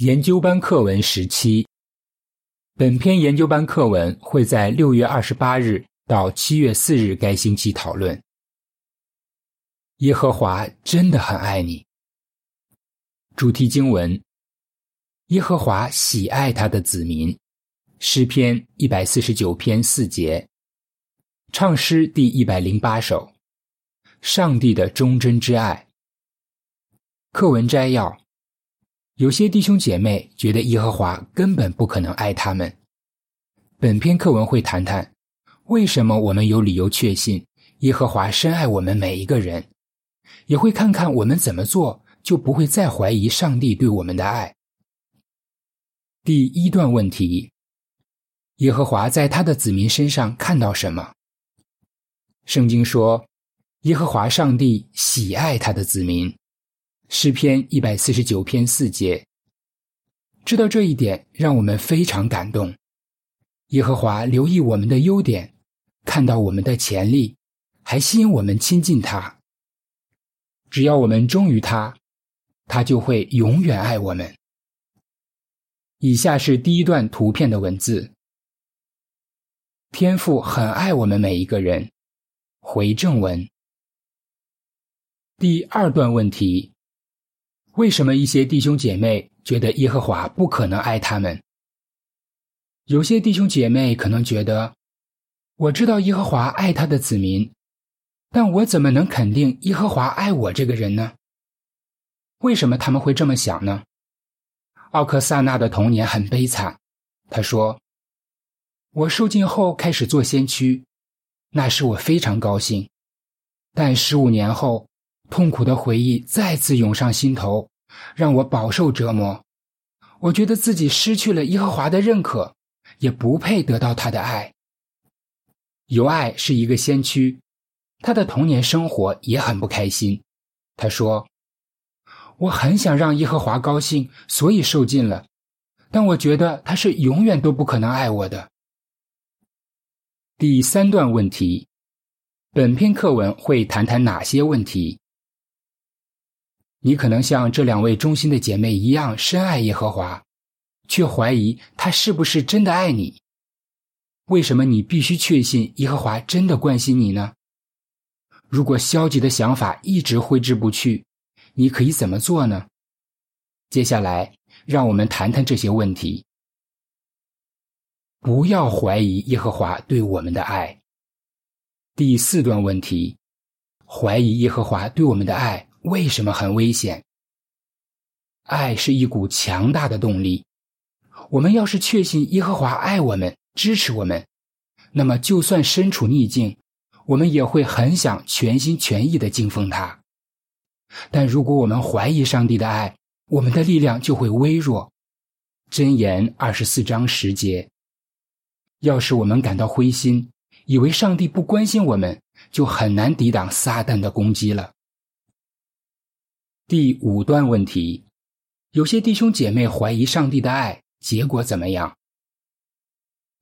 研究班课文十七。本篇研究班课文会在六月二十八日到七月四日该星期讨论。耶和华真的很爱你。主题经文：耶和华喜爱他的子民。诗篇一百四十九篇四节。唱诗第一百零八首。上帝的忠贞之爱。课文摘要。有些弟兄姐妹觉得耶和华根本不可能爱他们。本篇课文会谈谈为什么我们有理由确信耶和华深爱我们每一个人，也会看看我们怎么做就不会再怀疑上帝对我们的爱。第一段问题：耶和华在他的子民身上看到什么？圣经说，耶和华上帝喜爱他的子民。诗篇一百四十九篇四节，知道这一点让我们非常感动。耶和华留意我们的优点，看到我们的潜力，还吸引我们亲近他。只要我们忠于他，他就会永远爱我们。以下是第一段图片的文字：天父很爱我们每一个人。回正文。第二段问题。为什么一些弟兄姐妹觉得耶和华不可能爱他们？有些弟兄姐妹可能觉得，我知道耶和华爱他的子民，但我怎么能肯定耶和华爱我这个人呢？为什么他们会这么想呢？奥克萨纳的童年很悲惨，他说：“我受尽后开始做先驱，那时我非常高兴，但十五年后，痛苦的回忆再次涌上心头。”让我饱受折磨，我觉得自己失去了耶和华的认可，也不配得到他的爱。尤爱是一个先驱，他的童年生活也很不开心。他说：“我很想让耶和华高兴，所以受尽了，但我觉得他是永远都不可能爱我的。”第三段问题，本篇课文会谈谈哪些问题？你可能像这两位忠心的姐妹一样深爱耶和华，却怀疑他是不是真的爱你。为什么你必须确信耶和华真的关心你呢？如果消极的想法一直挥之不去，你可以怎么做呢？接下来，让我们谈谈这些问题。不要怀疑耶和华对我们的爱。第四段问题：怀疑耶和华对我们的爱。为什么很危险？爱是一股强大的动力。我们要是确信耶和华爱我们、支持我们，那么就算身处逆境，我们也会很想全心全意的敬奉他。但如果我们怀疑上帝的爱，我们的力量就会微弱。箴言二十四章十节。要是我们感到灰心，以为上帝不关心我们，就很难抵挡撒旦的攻击了。第五段问题：有些弟兄姐妹怀疑上帝的爱，结果怎么样？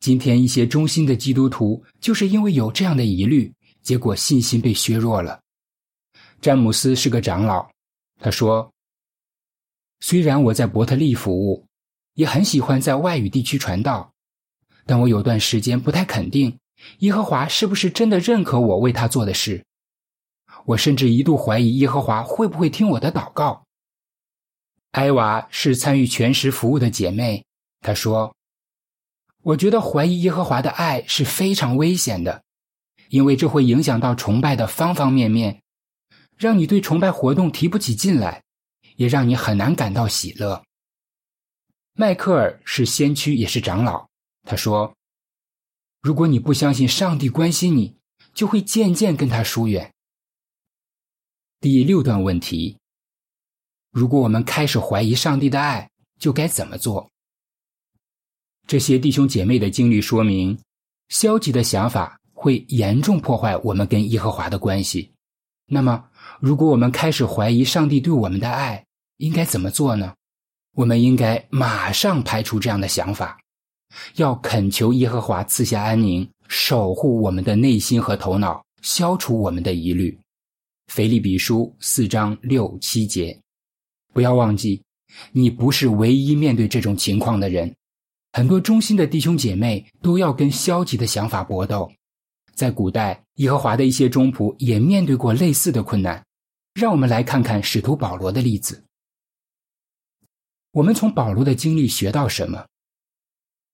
今天一些忠心的基督徒就是因为有这样的疑虑，结果信心被削弱了。詹姆斯是个长老，他说：“虽然我在伯特利服务，也很喜欢在外语地区传道，但我有段时间不太肯定耶和华是不是真的认可我为他做的事。”我甚至一度怀疑耶和华会不会听我的祷告。艾娃是参与全时服务的姐妹，她说：“我觉得怀疑耶和华的爱是非常危险的，因为这会影响到崇拜的方方面面，让你对崇拜活动提不起劲来，也让你很难感到喜乐。”迈克尔是先驱，也是长老，他说：“如果你不相信上帝关心你，就会渐渐跟他疏远。”第六段问题：如果我们开始怀疑上帝的爱，就该怎么做？这些弟兄姐妹的经历说明，消极的想法会严重破坏我们跟耶和华的关系。那么，如果我们开始怀疑上帝对我们的爱，应该怎么做呢？我们应该马上排除这样的想法，要恳求耶和华赐下安宁，守护我们的内心和头脑，消除我们的疑虑。腓利比书四章六七节，不要忘记，你不是唯一面对这种情况的人。很多忠心的弟兄姐妹都要跟消极的想法搏斗。在古代，耶和华的一些忠仆也面对过类似的困难。让我们来看看使徒保罗的例子。我们从保罗的经历学到什么？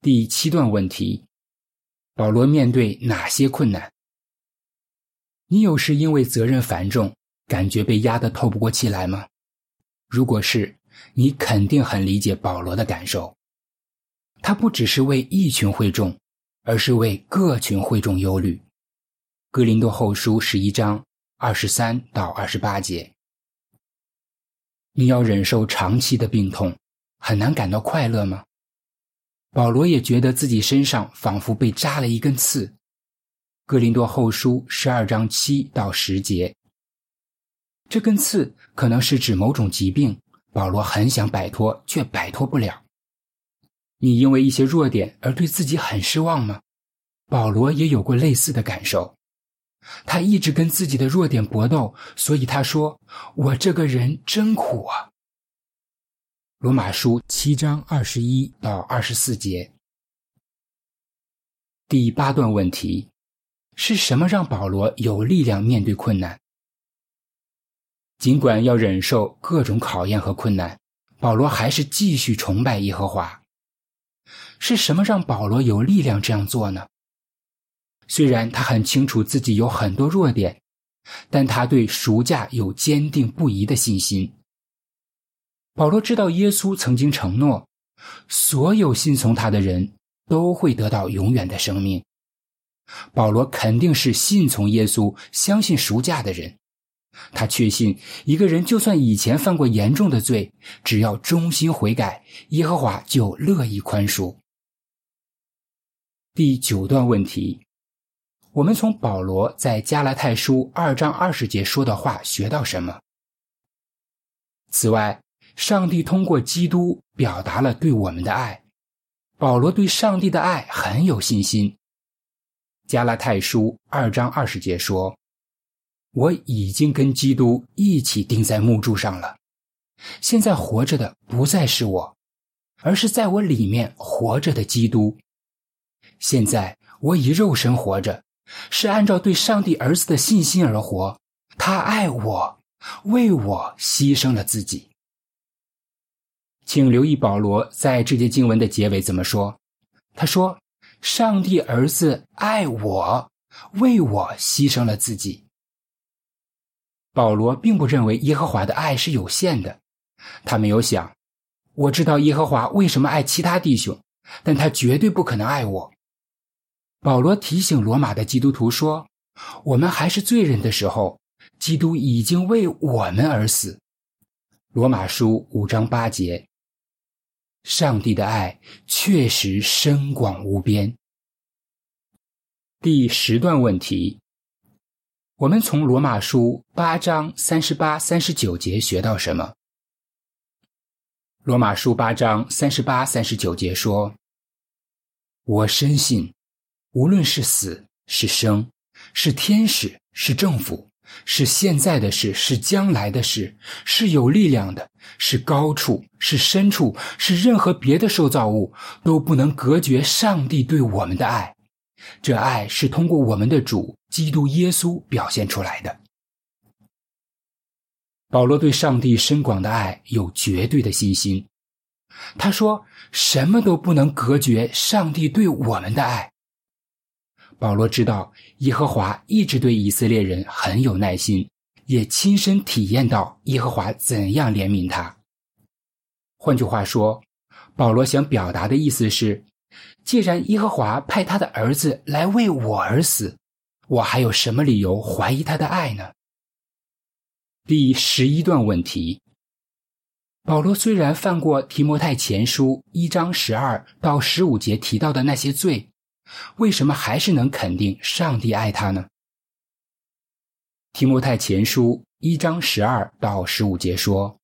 第七段问题：保罗面对哪些困难？你有时因为责任繁重，感觉被压得透不过气来吗？如果是，你肯定很理解保罗的感受。他不只是为一群会众，而是为各群会众忧虑。格林多后书十一章。二十三到二十八节，你要忍受长期的病痛，很难感到快乐吗？保罗也觉得自己身上仿佛被扎了一根刺。哥林多后书十二章七到十节，这根刺可能是指某种疾病，保罗很想摆脱，却摆脱不了。你因为一些弱点而对自己很失望吗？保罗也有过类似的感受。他一直跟自己的弱点搏斗，所以他说：“我这个人真苦啊。”罗马书七章二十一到二十四节。第八段问题：是什么让保罗有力量面对困难？尽管要忍受各种考验和困难，保罗还是继续崇拜耶和华。是什么让保罗有力量这样做呢？虽然他很清楚自己有很多弱点，但他对赎价有坚定不移的信心。保罗知道耶稣曾经承诺，所有信从他的人都会得到永远的生命。保罗肯定是信从耶稣、相信赎价的人。他确信，一个人就算以前犯过严重的罪，只要忠心悔改，耶和华就乐意宽恕。第九段问题。我们从保罗在加拉太书二章二十节说的话学到什么？此外，上帝通过基督表达了对我们的爱。保罗对上帝的爱很有信心。加拉太书二章二十节说：“我已经跟基督一起钉在木柱上了，现在活着的不再是我，而是在我里面活着的基督。现在我以肉身活着。”是按照对上帝儿子的信心而活，他爱我，为我牺牲了自己。请留意保罗在这节经文的结尾怎么说？他说：“上帝儿子爱我，为我牺牲了自己。”保罗并不认为耶和华的爱是有限的，他没有想：“我知道耶和华为什么爱其他弟兄，但他绝对不可能爱我。”保罗提醒罗马的基督徒说：“我们还是罪人的时候，基督已经为我们而死。”罗马书五章八节。上帝的爱确实深广无边。第十段问题：我们从罗马书八章三十八、三十九节学到什么？罗马书八章三十八、三十九节说：“我深信。”无论是死是生，是天使是政府，是现在的事是将来的事，是有力量的，是高处是深处，是任何别的受造物都不能隔绝上帝对我们的爱。这爱是通过我们的主基督耶稣表现出来的。保罗对上帝深广的爱有绝对的信心，他说：“什么都不能隔绝上帝对我们的爱。”保罗知道耶和华一直对以色列人很有耐心，也亲身体验到耶和华怎样怜悯他。换句话说，保罗想表达的意思是：既然耶和华派他的儿子来为我而死，我还有什么理由怀疑他的爱呢？第十一段问题：保罗虽然犯过提摩太前书一章十二到十五节提到的那些罪。为什么还是能肯定上帝爱他呢？提摩太前书一章十二到十五节说：“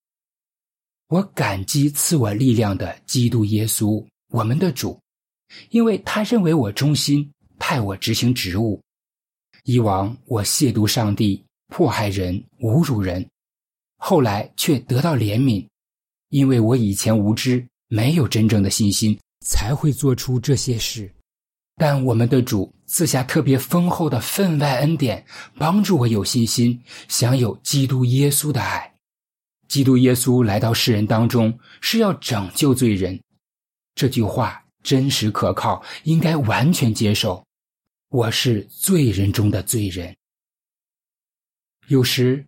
我感激赐我力量的基督耶稣，我们的主，因为他认为我忠心，派我执行职务。以往我亵渎上帝，迫害人，侮辱人，后来却得到怜悯，因为我以前无知，没有真正的信心，才会做出这些事。但我们的主赐下特别丰厚的分外恩典，帮助我有信心，享有基督耶稣的爱。基督耶稣来到世人当中，是要拯救罪人。这句话真实可靠，应该完全接受。我是罪人中的罪人。有时，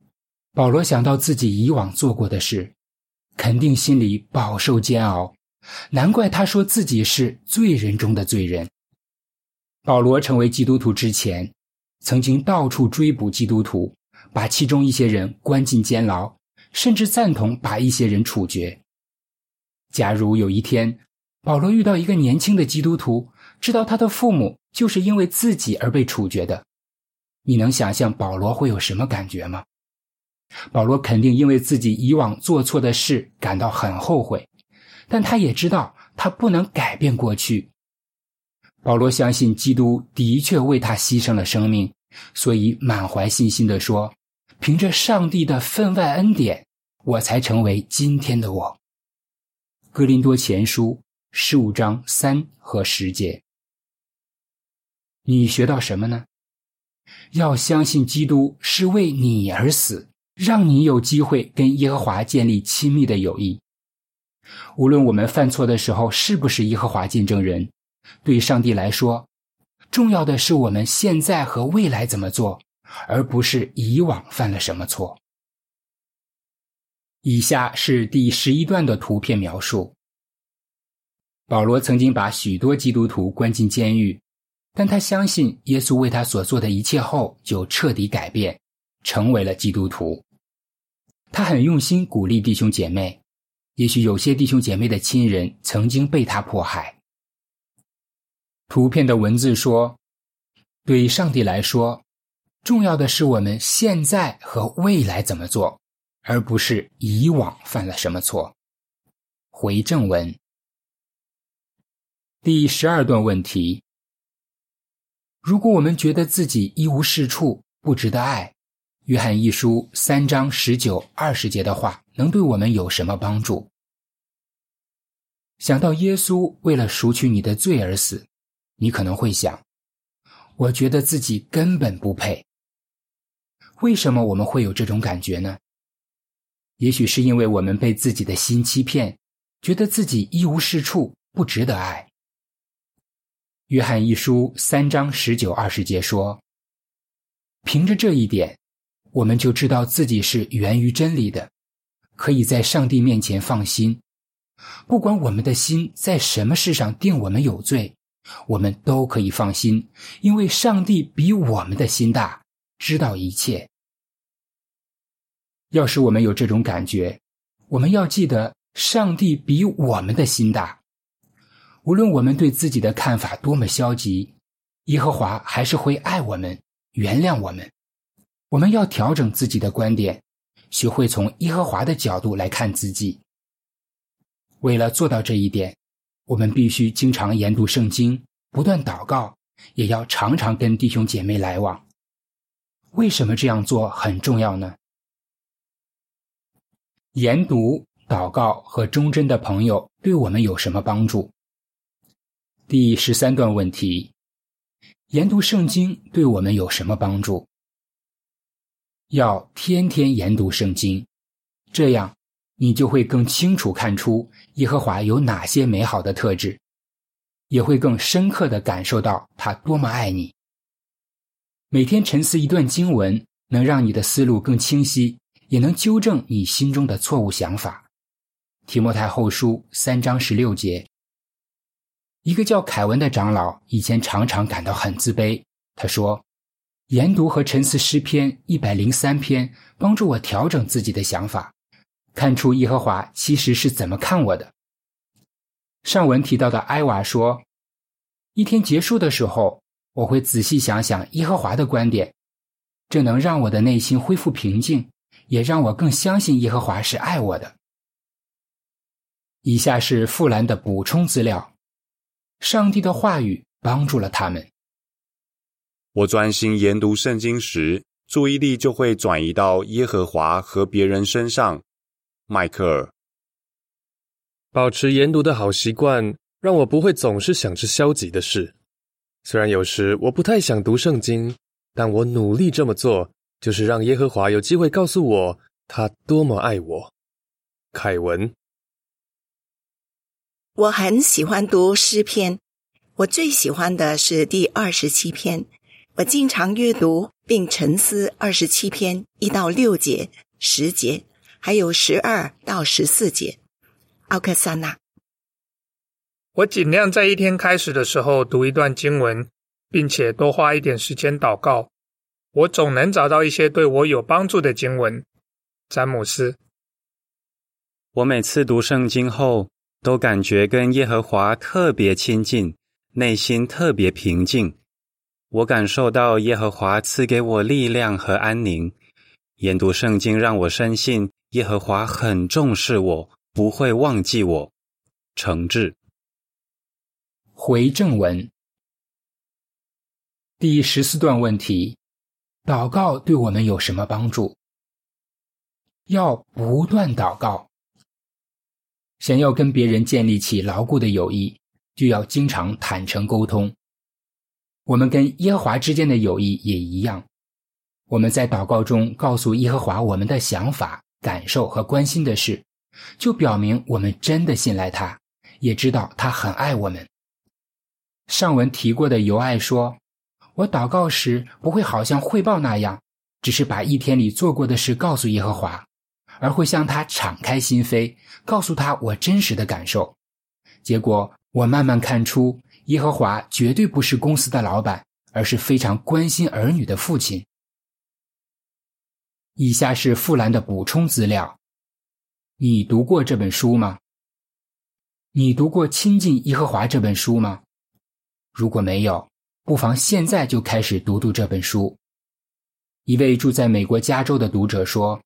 保罗想到自己以往做过的事。肯定心里饱受煎熬，难怪他说自己是罪人中的罪人。保罗成为基督徒之前，曾经到处追捕基督徒，把其中一些人关进监牢，甚至赞同把一些人处决。假如有一天，保罗遇到一个年轻的基督徒，知道他的父母就是因为自己而被处决的，你能想象保罗会有什么感觉吗？保罗肯定因为自己以往做错的事感到很后悔，但他也知道他不能改变过去。保罗相信基督的确为他牺牲了生命，所以满怀信心地说：“凭着上帝的分外恩典，我才成为今天的我。”哥林多前书十五章三和十节，你学到什么呢？要相信基督是为你而死。让你有机会跟耶和华建立亲密的友谊。无论我们犯错的时候是不是耶和华见证人，对上帝来说，重要的是我们现在和未来怎么做，而不是以往犯了什么错。以下是第十一段的图片描述。保罗曾经把许多基督徒关进监狱，但他相信耶稣为他所做的一切后，就彻底改变，成为了基督徒。他很用心鼓励弟兄姐妹，也许有些弟兄姐妹的亲人曾经被他迫害。图片的文字说：“对上帝来说，重要的是我们现在和未来怎么做，而不是以往犯了什么错。”回正文第十二段问题：如果我们觉得自己一无是处，不值得爱。约翰一书三章十九、二十节的话，能对我们有什么帮助？想到耶稣为了赎取你的罪而死，你可能会想：我觉得自己根本不配。为什么我们会有这种感觉呢？也许是因为我们被自己的心欺骗，觉得自己一无是处，不值得爱。约翰一书三章十九、二十节说：“凭着这一点。”我们就知道自己是源于真理的，可以在上帝面前放心。不管我们的心在什么事上定我们有罪，我们都可以放心，因为上帝比我们的心大，知道一切。要是我们有这种感觉，我们要记得，上帝比我们的心大。无论我们对自己的看法多么消极，耶和华还是会爱我们，原谅我们。我们要调整自己的观点，学会从耶和华的角度来看自己。为了做到这一点，我们必须经常研读圣经，不断祷告，也要常常跟弟兄姐妹来往。为什么这样做很重要呢？研读、祷告和忠贞的朋友对我们有什么帮助？第十三段问题：研读圣经对我们有什么帮助？要天天研读圣经，这样你就会更清楚看出耶和华有哪些美好的特质，也会更深刻的感受到他多么爱你。每天沉思一段经文，能让你的思路更清晰，也能纠正你心中的错误想法。提摩太后书三章十六节。一个叫凯文的长老以前常常感到很自卑，他说。研读和沉思诗篇一百零三篇，帮助我调整自己的想法，看出耶和华其实是怎么看我的。上文提到的艾娃说：“一天结束的时候，我会仔细想想耶和华的观点，这能让我的内心恢复平静，也让我更相信耶和华是爱我的。”以下是富兰的补充资料：上帝的话语帮助了他们。我专心研读圣经时，注意力就会转移到耶和华和别人身上。迈克尔。保持研读的好习惯，让我不会总是想着消极的事。虽然有时我不太想读圣经，但我努力这么做，就是让耶和华有机会告诉我他多么爱我。凯文，我很喜欢读诗篇，我最喜欢的是第二十七篇。我经常阅读并沉思二十七篇一到六节、十节，还有十二到十四节。奥克萨娜，我尽量在一天开始的时候读一段经文，并且多花一点时间祷告。我总能找到一些对我有帮助的经文。詹姆斯，我每次读圣经后，都感觉跟耶和华特别亲近，内心特别平静。我感受到耶和华赐给我力量和安宁。研读圣经让我深信耶和华很重视我。不会忘记我，诚挚。回正文第十四段问题：祷告对我们有什么帮助？要不断祷告。想要跟别人建立起牢固的友谊，就要经常坦诚沟通。我们跟耶和华之间的友谊也一样。我们在祷告中告诉耶和华我们的想法、感受和关心的事。就表明我们真的信赖他，也知道他很爱我们。上文提过的尤爱说：“我祷告时不会好像汇报那样，只是把一天里做过的事告诉耶和华，而会向他敞开心扉，告诉他我真实的感受。结果我慢慢看出，耶和华绝对不是公司的老板，而是非常关心儿女的父亲。”以下是富兰的补充资料。你读过这本书吗？你读过《亲近耶和华》这本书吗？如果没有，不妨现在就开始读读这本书。一位住在美国加州的读者说：“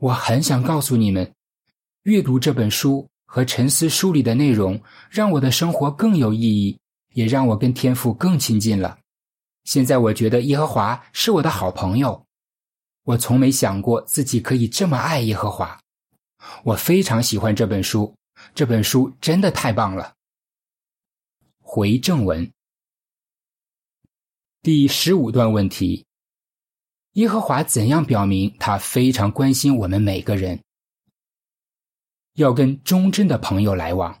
我很想告诉你们，阅读这本书和沉思书里的内容，让我的生活更有意义，也让我跟天父更亲近了。现在我觉得耶和华是我的好朋友。我从没想过自己可以这么爱耶和华。”我非常喜欢这本书，这本书真的太棒了。回正文，第十五段问题：耶和华怎样表明他非常关心我们每个人？要跟忠贞的朋友来往，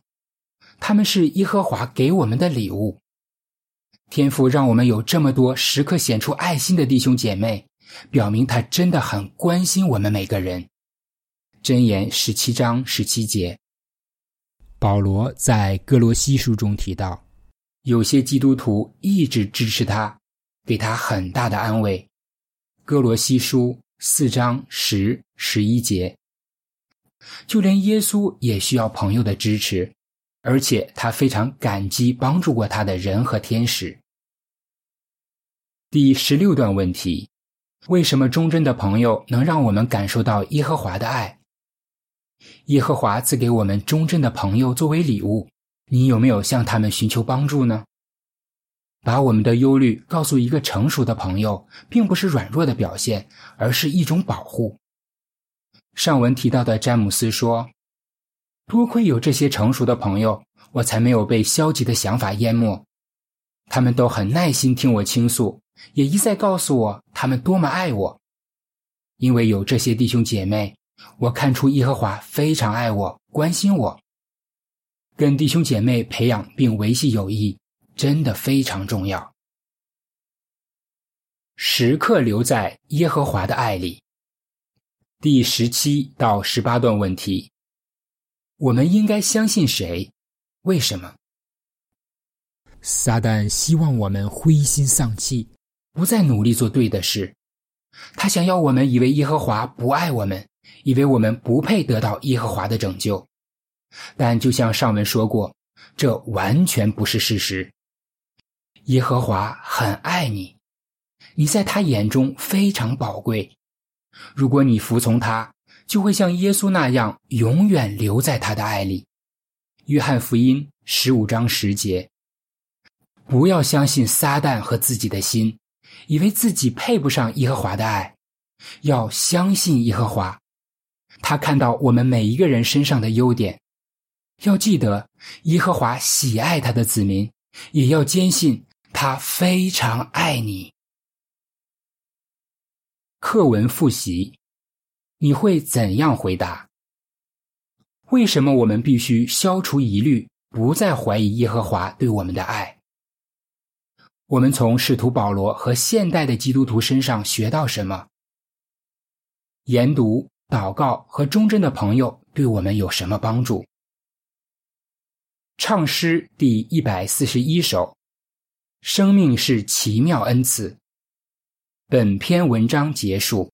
他们是耶和华给我们的礼物。天父让我们有这么多时刻显出爱心的弟兄姐妹，表明他真的很关心我们每个人。箴言十七章十七节，保罗在哥罗西书中提到，有些基督徒一直支持他，给他很大的安慰。哥罗西书四章十十一节，就连耶稣也需要朋友的支持，而且他非常感激帮助过他的人和天使。第十六段问题：为什么忠贞的朋友能让我们感受到耶和华的爱？耶和华赐给我们忠贞的朋友作为礼物，你有没有向他们寻求帮助呢？把我们的忧虑告诉一个成熟的朋友，并不是软弱的表现，而是一种保护。上文提到的詹姆斯说：“多亏有这些成熟的朋友，我才没有被消极的想法淹没。他们都很耐心听我倾诉，也一再告诉我他们多么爱我。因为有这些弟兄姐妹。”我看出耶和华非常爱我，关心我。跟弟兄姐妹培养并维系友谊，真的非常重要。时刻留在耶和华的爱里。第十七到十八段问题：我们应该相信谁？为什么？撒旦希望我们灰心丧气，不再努力做对的事。他想要我们以为耶和华不爱我们。以为我们不配得到耶和华的拯救，但就像上文说过，这完全不是事实。耶和华很爱你，你在他眼中非常宝贵。如果你服从他，就会像耶稣那样永远留在他的爱里。约翰福音十五章十节。不要相信撒旦和自己的心，以为自己配不上耶和华的爱，要相信耶和华。他看到我们每一个人身上的优点，要记得，耶和华喜爱他的子民，也要坚信他非常爱你。课文复习，你会怎样回答？为什么我们必须消除疑虑，不再怀疑耶和华对我们的爱？我们从使徒保罗和现代的基督徒身上学到什么？研读、祷告和忠贞的朋友对我们有什么帮助？唱诗第一百四十一首：生命是奇妙恩赐。本篇文章结束。